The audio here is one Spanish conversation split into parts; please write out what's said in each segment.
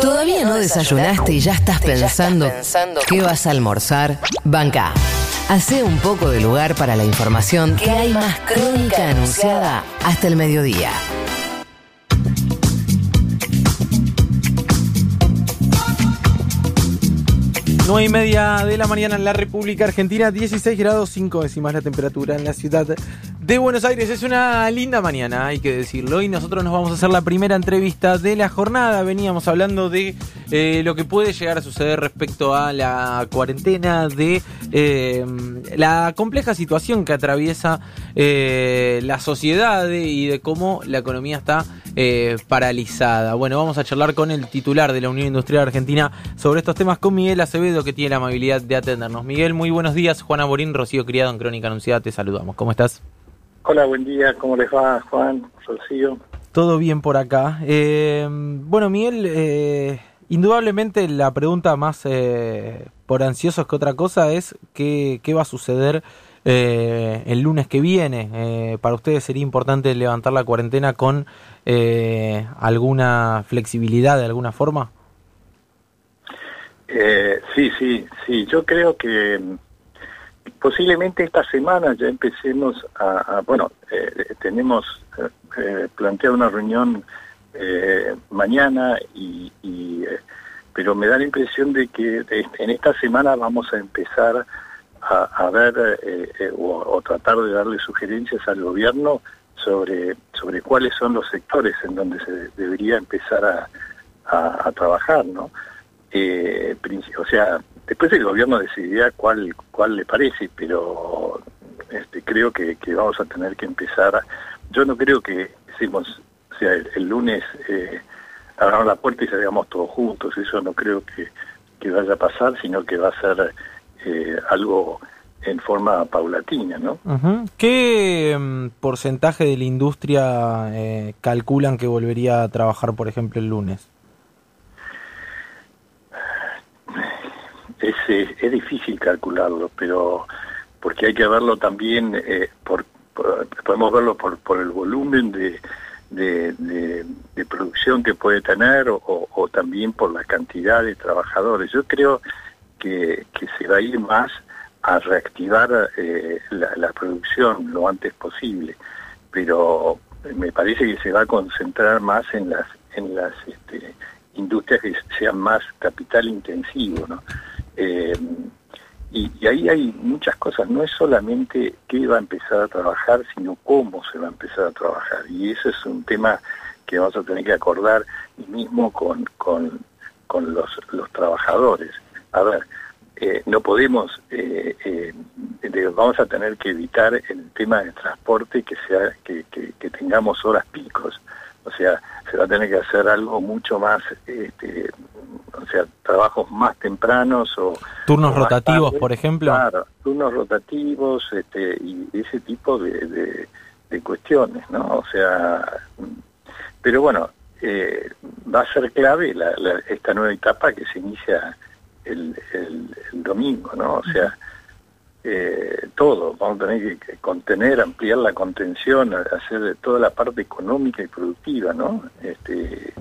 ¿Todavía no desayunaste y ya estás pensando qué vas a almorzar? Banca. Hace un poco de lugar para la información que hay más crónica anunciada hasta el mediodía. 9 y media de la mañana en la República Argentina, 16 grados 5 décimas la temperatura en la ciudad de Buenos Aires. Es una linda mañana, hay que decirlo. Y nosotros nos vamos a hacer la primera entrevista de la jornada. Veníamos hablando de eh, lo que puede llegar a suceder respecto a la cuarentena, de eh, la compleja situación que atraviesa eh, la sociedad y de cómo la economía está paralizada. Bueno, vamos a charlar con el titular de la Unión Industrial Argentina sobre estos temas con Miguel Acevedo, que tiene la amabilidad de atendernos. Miguel, muy buenos días. Juana Borín, Rocío Criado en Crónica Anunciada, te saludamos. ¿Cómo estás? Hola, buen día. ¿Cómo les va, Juan, Rocío? Todo bien por acá. Eh, bueno, Miguel, eh, indudablemente la pregunta más eh, por ansiosos que otra cosa es qué, qué va a suceder el lunes que viene. para ustedes sería importante levantar la cuarentena con alguna flexibilidad de alguna forma. sí, sí, sí. Yo creo que posiblemente esta semana ya empecemos a, bueno, eh, tenemos eh, eh, planteado una reunión mañana y, pero me da la impresión de que en esta semana vamos a empezar a, ver o, tratar de darle sugerencias al gobierno sobre sobre cuáles son los sectores en donde se debería empezar a, a trabajar, ¿no? o sea, Después el gobierno decidirá cuál, cuál le parece, pero este, creo que, vamos a tener que empezar. Yo no creo que decimos, o sea, el, lunes eh, abramos la puerta y salgamos todos juntos. Eso no creo que, vaya a pasar, sino que va a ser eh, algo en forma paulatina, ¿no? ¿Qué mm, porcentaje de la industria eh, calculan que volvería a trabajar, por ejemplo, el lunes? Es, es difícil calcularlo, pero porque hay que verlo también, eh, por, podemos verlo por, el volumen de, producción que puede tener o, también por la cantidad de trabajadores. Yo creo que, se va a ir más a reactivar eh, la, la, producción lo antes posible, pero me parece que se va a concentrar más en las en las este, industrias que sean más capital intensivo, ¿no? Eh, y, ahí hay muchas cosas, no es solamente qué va a empezar a trabajar, sino cómo se va a empezar a trabajar. Y ese es un tema que vamos a tener que acordar mismo con, con, los, trabajadores. A ver, eh, no podemos, eh, vamos a tener que evitar el tema del transporte que sea que, tengamos horas picos. O sea, se va a tener que hacer algo mucho más este, o sea, trabajos más tempranos o... Turnos rotativos, por ejemplo. Claro, turnos rotativos este, y ese tipo de, de, cuestiones, ¿no? O sea, pero bueno, eh, va a ser clave la, esta nueva etapa que se inicia el, el, domingo, ¿no? O sea, eh, todo, vamos a tener que contener, ampliar la contención, hacer toda la parte económica y productiva, ¿no? Este,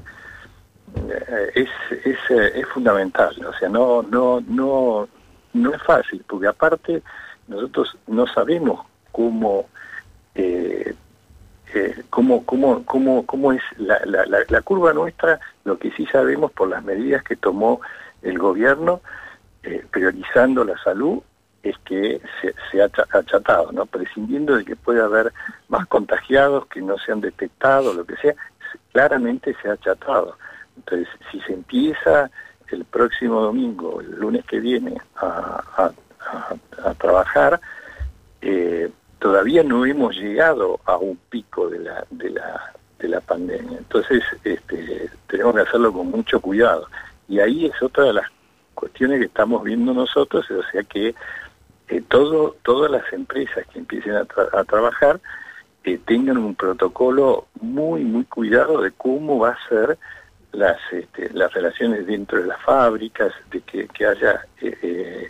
eh, es, es, eh, es fundamental, o sea, no, no, no, no es fácil, porque aparte nosotros no sabemos cómo, eh, cómo, cómo, cómo, cómo es la, la, la, curva nuestra, lo que sí sabemos por las medidas que tomó el gobierno, priorizando la salud, es que se, ha achatado, ¿no? prescindiendo de que puede haber más contagiados que no se han detectado, lo que sea, claramente se ha achatado. Entonces, si se empieza el próximo domingo, el lunes que viene, a, trabajar, eh, todavía no hemos llegado a un pico de la, de la, de la pandemia. Entonces, este, tenemos que hacerlo con mucho cuidado. Y ahí es otra de las cuestiones que estamos viendo nosotros, o sea que todo, todas las empresas que empiecen a, trabajar eh, tengan un protocolo muy, muy cuidado de cómo va a ser las, este, las relaciones dentro de las fábricas, de que, que haya eh,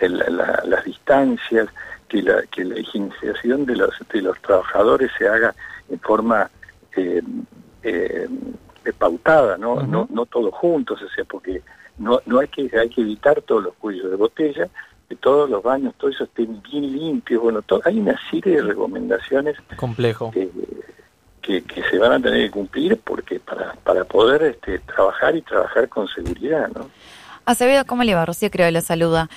eh, las distancias, que la, que la de los, de los trabajadores se haga en forma eh, pautada, ¿no? no no todos juntos, o sea, porque no no hay que hay que evitar todos los cuellos de botella, que todos los baños, todo eso estén bien limpios, bueno, hay una serie de recomendaciones complejo que, que, se van a tener que cumplir porque para para poder este, trabajar y trabajar con seguridad, ¿no? Acevedo, ¿cómo le va? Rocío creo que lo saluda.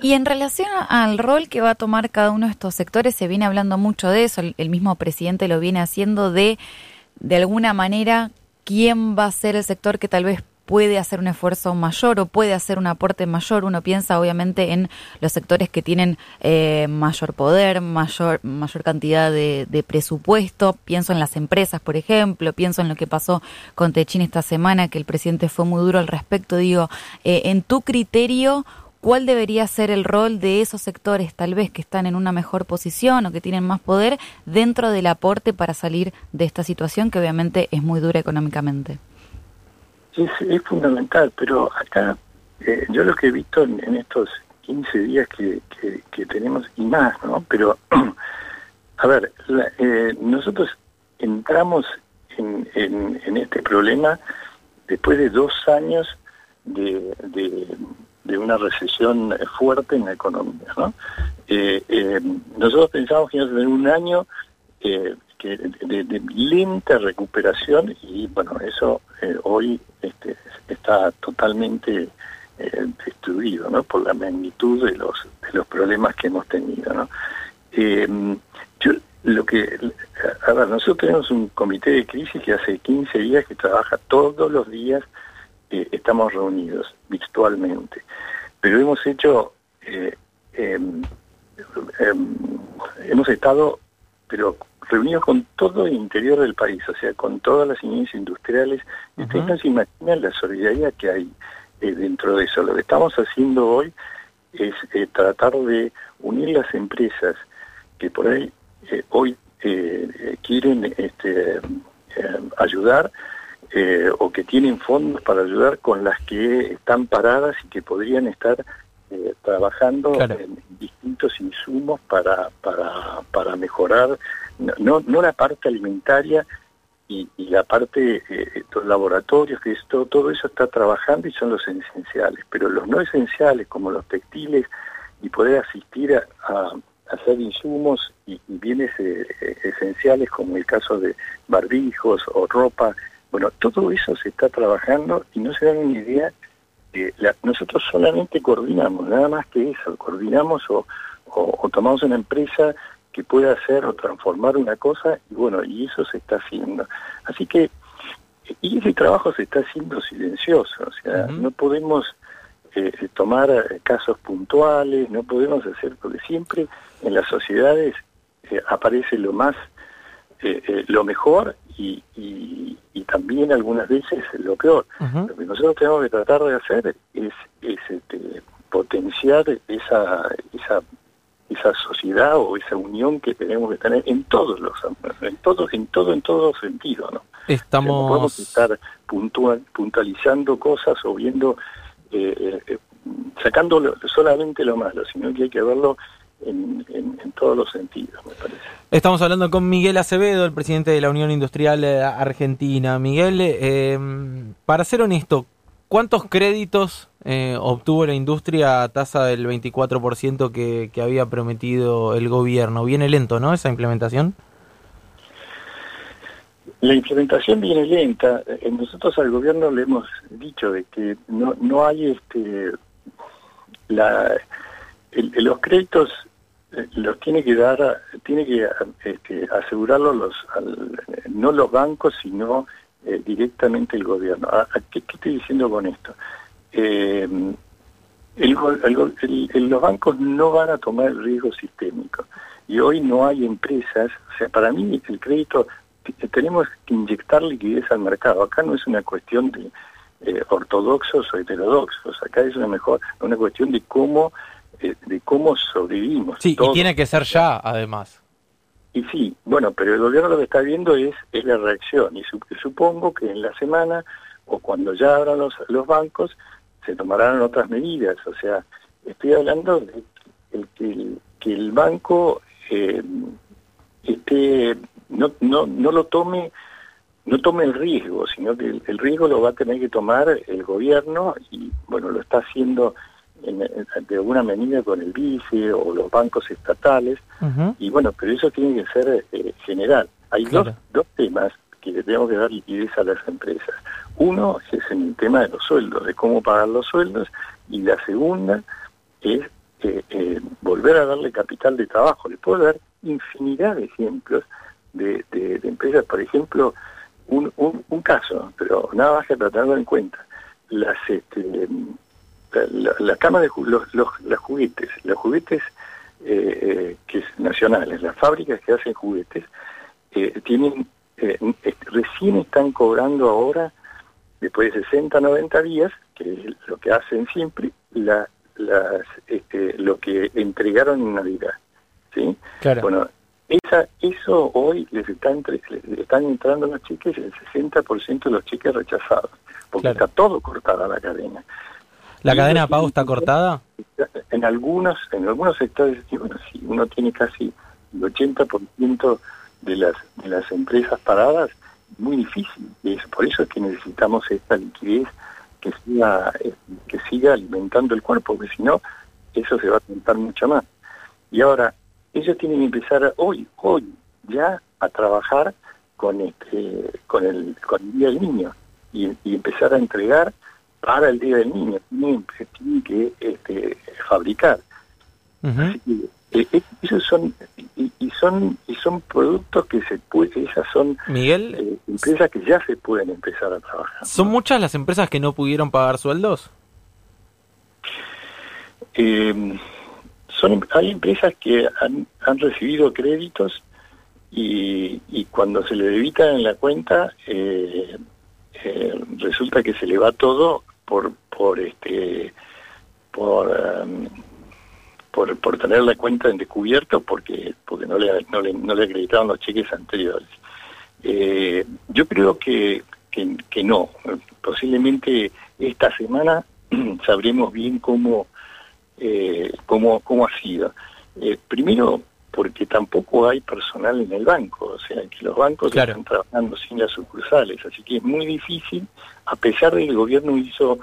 Y en relación al rol que va a tomar cada uno de estos sectores, se viene hablando mucho de eso, el, mismo presidente lo viene haciendo, de, de alguna manera, quién va a ser el sector que tal vez puede hacer un esfuerzo mayor o puede hacer un aporte mayor. Uno piensa obviamente en los sectores que tienen eh, mayor poder, mayor, mayor cantidad de, presupuesto. Pienso en las empresas, por ejemplo. Pienso en lo que pasó con Techín esta semana, que el presidente fue muy duro al respecto. Digo, eh, en tu criterio, cuál debería ser el rol de esos sectores tal vez que están en una mejor posición o que tienen más poder dentro del aporte para salir de esta situación que obviamente es muy dura económicamente. Es, es fundamental, pero acá eh, yo lo que he visto en, estos 15 días que, que, tenemos y más, ¿no? Pero, a ver, eh, nosotros entramos en, este problema después de dos años de de una recesión fuerte en la economía. ¿no? Eh, nosotros pensamos que íbamos a tener un año de, lenta recuperación y bueno, eso hoy este, está totalmente destruido ¿no? por la magnitud de los, problemas que hemos tenido. ¿no? yo, lo que, a ver, nosotros tenemos un comité de crisis que hace 15 días que trabaja todos los días estamos reunidos virtualmente, pero hemos hecho, eh, em, em, hemos estado, pero reunidos con todo el interior del país, o sea, con todas las iglesias industriales, ustedes no se imaginan la solidaridad que hay eh, dentro de eso. Lo que estamos haciendo hoy es eh, tratar de unir las empresas que por ahí hoy quieren este, ayudar eh, o que tienen fondos para ayudar con las que están paradas y que podrían estar eh, trabajando en distintos insumos para, para, para mejorar, no, no la parte alimentaria y, la parte, eh, los laboratorios, que esto, todo eso está trabajando y son los esenciales, pero los no esenciales como los textiles y poder asistir a, hacer insumos y, y bienes esenciales como el caso de barbijos o ropa, bueno, todo eso se está trabajando y no se dan ni idea. Que nosotros solamente coordinamos, nada más que eso, coordinamos o, tomamos una empresa que pueda hacer o transformar una cosa y bueno, y eso se está haciendo. Así que, y ese trabajo se está haciendo silencioso, o sea, no podemos eh, tomar casos puntuales, no podemos hacer, porque siempre en las sociedades eh, aparece lo más, eh, lo mejor y, también algunas veces lo peor. Lo que nosotros tenemos que tratar de hacer es, este, potenciar esa, esa esa sociedad o esa unión que tenemos que tener en todos los en todo en todo en todo sentido no estamos podemos estar puntual, puntualizando cosas o viendo eh, eh, sacando solamente lo malo sino que hay que verlo en, todos los sentidos, me parece. Estamos hablando con Miguel Acevedo, el presidente de la Unión Industrial eh, Argentina. Miguel, eh, para ser honesto, ¿cuántos créditos eh, obtuvo la industria a tasa del 24% que, que había prometido el gobierno? Viene lento, ¿no? Esa implementación. La implementación viene lenta. Nosotros al gobierno le hemos dicho de que no, no hay este la, los créditos los tiene que dar, tiene que este, asegurarlo los, no los bancos, sino eh, directamente el gobierno. qué, estoy diciendo con esto? Eh, los bancos no van a tomar el riesgo sistémico y hoy no hay empresas, o sea, para mí el crédito, tenemos que inyectar liquidez al mercado, acá no es una cuestión de eh, ortodoxos o heterodoxos, acá es una mejor, una cuestión de cómo de, cómo sobrevivimos. Sí, y tiene que ser ya, además. Y sí, bueno, pero el gobierno lo que está viendo es, es la reacción. Y supongo que en la semana o cuando ya abran los, los bancos se tomarán otras medidas. O sea, estoy hablando de el, que, que el banco eh, no, no, no lo tome no tome el riesgo, sino que el, riesgo lo va a tener que tomar el gobierno y bueno, lo está haciendo de alguna medida con el vice o los bancos estatales y bueno, pero eso tiene que ser eh, general. Hay dos, dos temas que le tenemos que dar liquidez a las empresas. Uno es el tema de los sueldos, de cómo pagar los sueldos y la segunda es eh, eh, volver a darle capital de trabajo. Le puedo dar infinidad de ejemplos de, de empresas, por ejemplo, un, un, caso, pero nada más que tratarlo en cuenta. Las, este, la, cama de los, los, juguetes, los juguetes eh, eh, que es nacionales, las fábricas que hacen juguetes, eh, tienen recién están cobrando ahora, después de 60, 90 días, que es lo que hacen siempre, la, las, este, lo que entregaron en Navidad. ¿sí? Claro. Bueno, esa, eso hoy les, están entrando los cheques, el 60% de los cheques rechazados, porque está todo cortada la cadena. ¿La cadena de pago está cortada? En algunos, en algunos sectores, bueno, si uno tiene casi el 80% de las, de las empresas paradas, muy difícil. Es por eso es que necesitamos esta liquidez que siga, eh, que siga alimentando el cuerpo, porque si no, eso se va a contar mucho más. Y ahora, ellos tienen que empezar hoy, hoy, ya a trabajar con este, con el, con el Día del Niño y, empezar a entregar para el Día del Niño. Tienen, que este, fabricar. Así que, eh, eh, esos son y, son y son productos que se puede, esas son Miguel eh, empresas que ya se pueden empezar a trabajar. ¿Son muchas las empresas que no pudieron pagar sueldos? Eh, hay empresas que han, han recibido créditos y, y, cuando se le debitan en la cuenta eh, resulta que se le va todo por por este por um, por, por tener la cuenta en descubierto porque porque no le no le, no le acreditaron los cheques anteriores eh, yo creo que, que, que no posiblemente esta semana sabremos bien cómo eh, cómo, cómo ha sido. Eh, primero, porque tampoco hay personal en el banco, o sea, que los bancos están trabajando sin las sucursales, así que es muy difícil, a pesar de que el gobierno hizo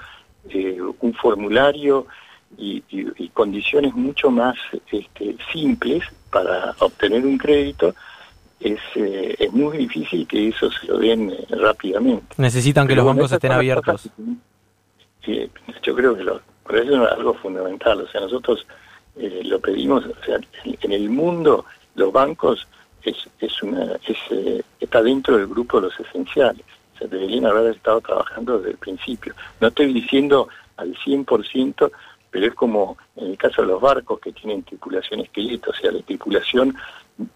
eh, un formulario y, condiciones mucho más este, simples para obtener un crédito, es, eh, es muy difícil que eso se lo den rápidamente. Necesitan que los bancos estén abiertos. yo creo que eso es algo fundamental. O sea, nosotros eh, lo pedimos, o sea, en el mundo los bancos es, es una, es, eh, está dentro del grupo de los esenciales. O sea, deberían haber estado trabajando desde el principio. No estoy diciendo al 100%, pero es como en el caso de los barcos que tienen tripulación esqueleto, o sea, la tripulación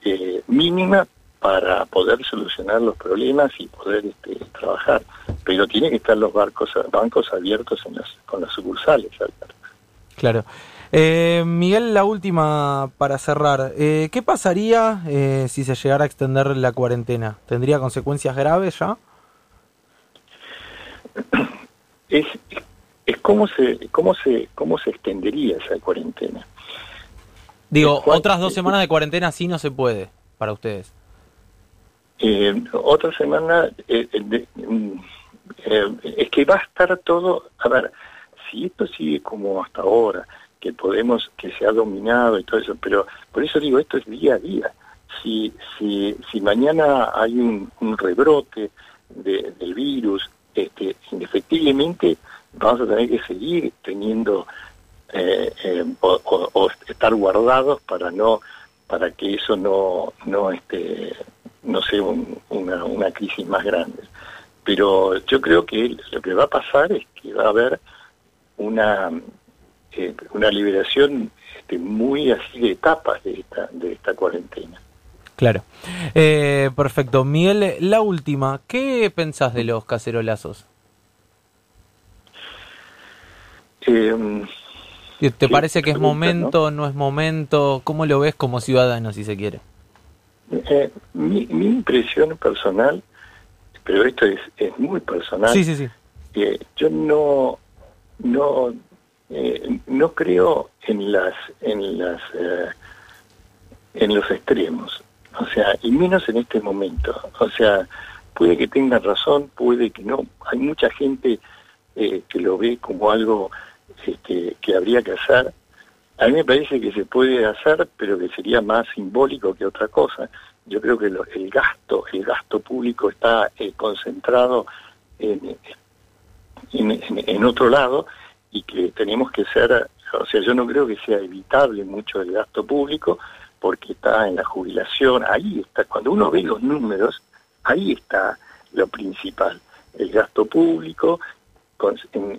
eh, mínima para poder solucionar los problemas y poder este, trabajar. Pero tiene que estar los barcos, bancos abiertos en las, con las sucursales. Claro. Eh, Miguel, la última para cerrar. Eh, ¿Qué pasaría eh, si se llegara a extender la cuarentena? ¿Tendría consecuencias graves ya? Es, es cómo se cómo se cómo se extendería esa cuarentena. Digo, otras dos semanas de cuarentena sí no se puede para ustedes. Eh, otra semana eh, eh, mm, eh, es que va a estar todo, a ver, si esto sigue como hasta ahora, que podemos, que se ha dominado y todo eso, pero por eso digo, esto es día a día. Si, si, si mañana hay un, un rebrote del virus, este, indefectiblemente vamos a tener que seguir teniendo eh, o, o, estar guardados para no para que eso no no este no sé, una, una crisis más grande. Pero yo creo que lo que va a pasar es que va a haber una, eh, una liberación este, muy así de etapas de esta, de esta cuarentena. Claro. Eh, perfecto. Miguel, la última. ¿Qué pensás de los cacerolazos? Eh, ¿Te parece que es momento, ¿no? no es momento? ¿Cómo lo ves como ciudadano, si se quiere? Eh, mi, impresión personal, pero esto es, es muy personal, sí, sí, sí. Eh, yo no no eh, no creo en las en las eh, en los extremos, o sea, y menos en este momento, o sea, puede que tengan razón, puede que no. Hay mucha gente eh, que lo ve como algo este, que habría que hacer. A mí me parece que se puede hacer, pero que sería más simbólico que otra cosa. Yo creo que el gasto, el gasto público está concentrado en, en, otro lado y que tenemos que ser, o sea, yo no creo que sea evitable mucho el gasto público porque está en la jubilación, ahí está, cuando uno ve los números, ahí está lo principal, el gasto público,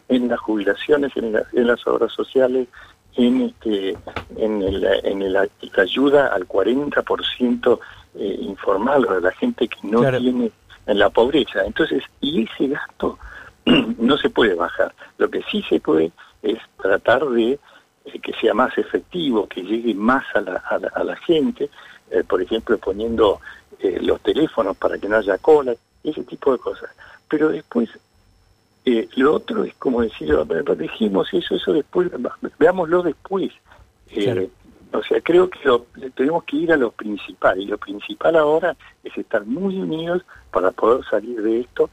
en, las jubilaciones, en, las obras sociales, en este en, el, en la ayuda al 40% eh, informal o de la gente que no tiene en la pobreza. Entonces, y ese gasto no se puede bajar. Lo que sí se puede es tratar de eh, que sea más efectivo, que llegue más a la, a la, gente, eh, por ejemplo, poniendo eh, los teléfonos para que no haya cola, ese tipo de cosas. Pero después, lo otro es como decir, dijimos eso, eso después, veámoslo después. O sea, creo que tenemos que ir a lo principal, y lo principal ahora es estar muy unidos para poder salir de esto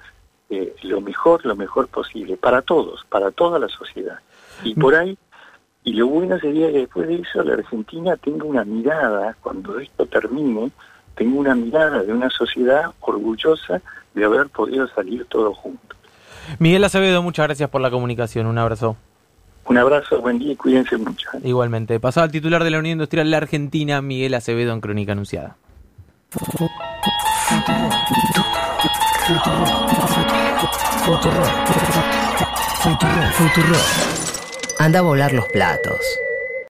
lo mejor, lo mejor posible, para todos, para toda la sociedad. Y por ahí y lo bueno sería que después de eso la Argentina tenga una mirada, cuando esto termine, tenga una mirada de una sociedad orgullosa de haber podido salir todos juntos. Miguel Acevedo, muchas gracias por la comunicación. Un abrazo. Un abrazo, buen día y cuídense mucho. Igualmente. Pasaba al titular de la Unión Industrial de la Argentina, Miguel Acevedo, en Crónica Anunciada. Anda a volar los platos.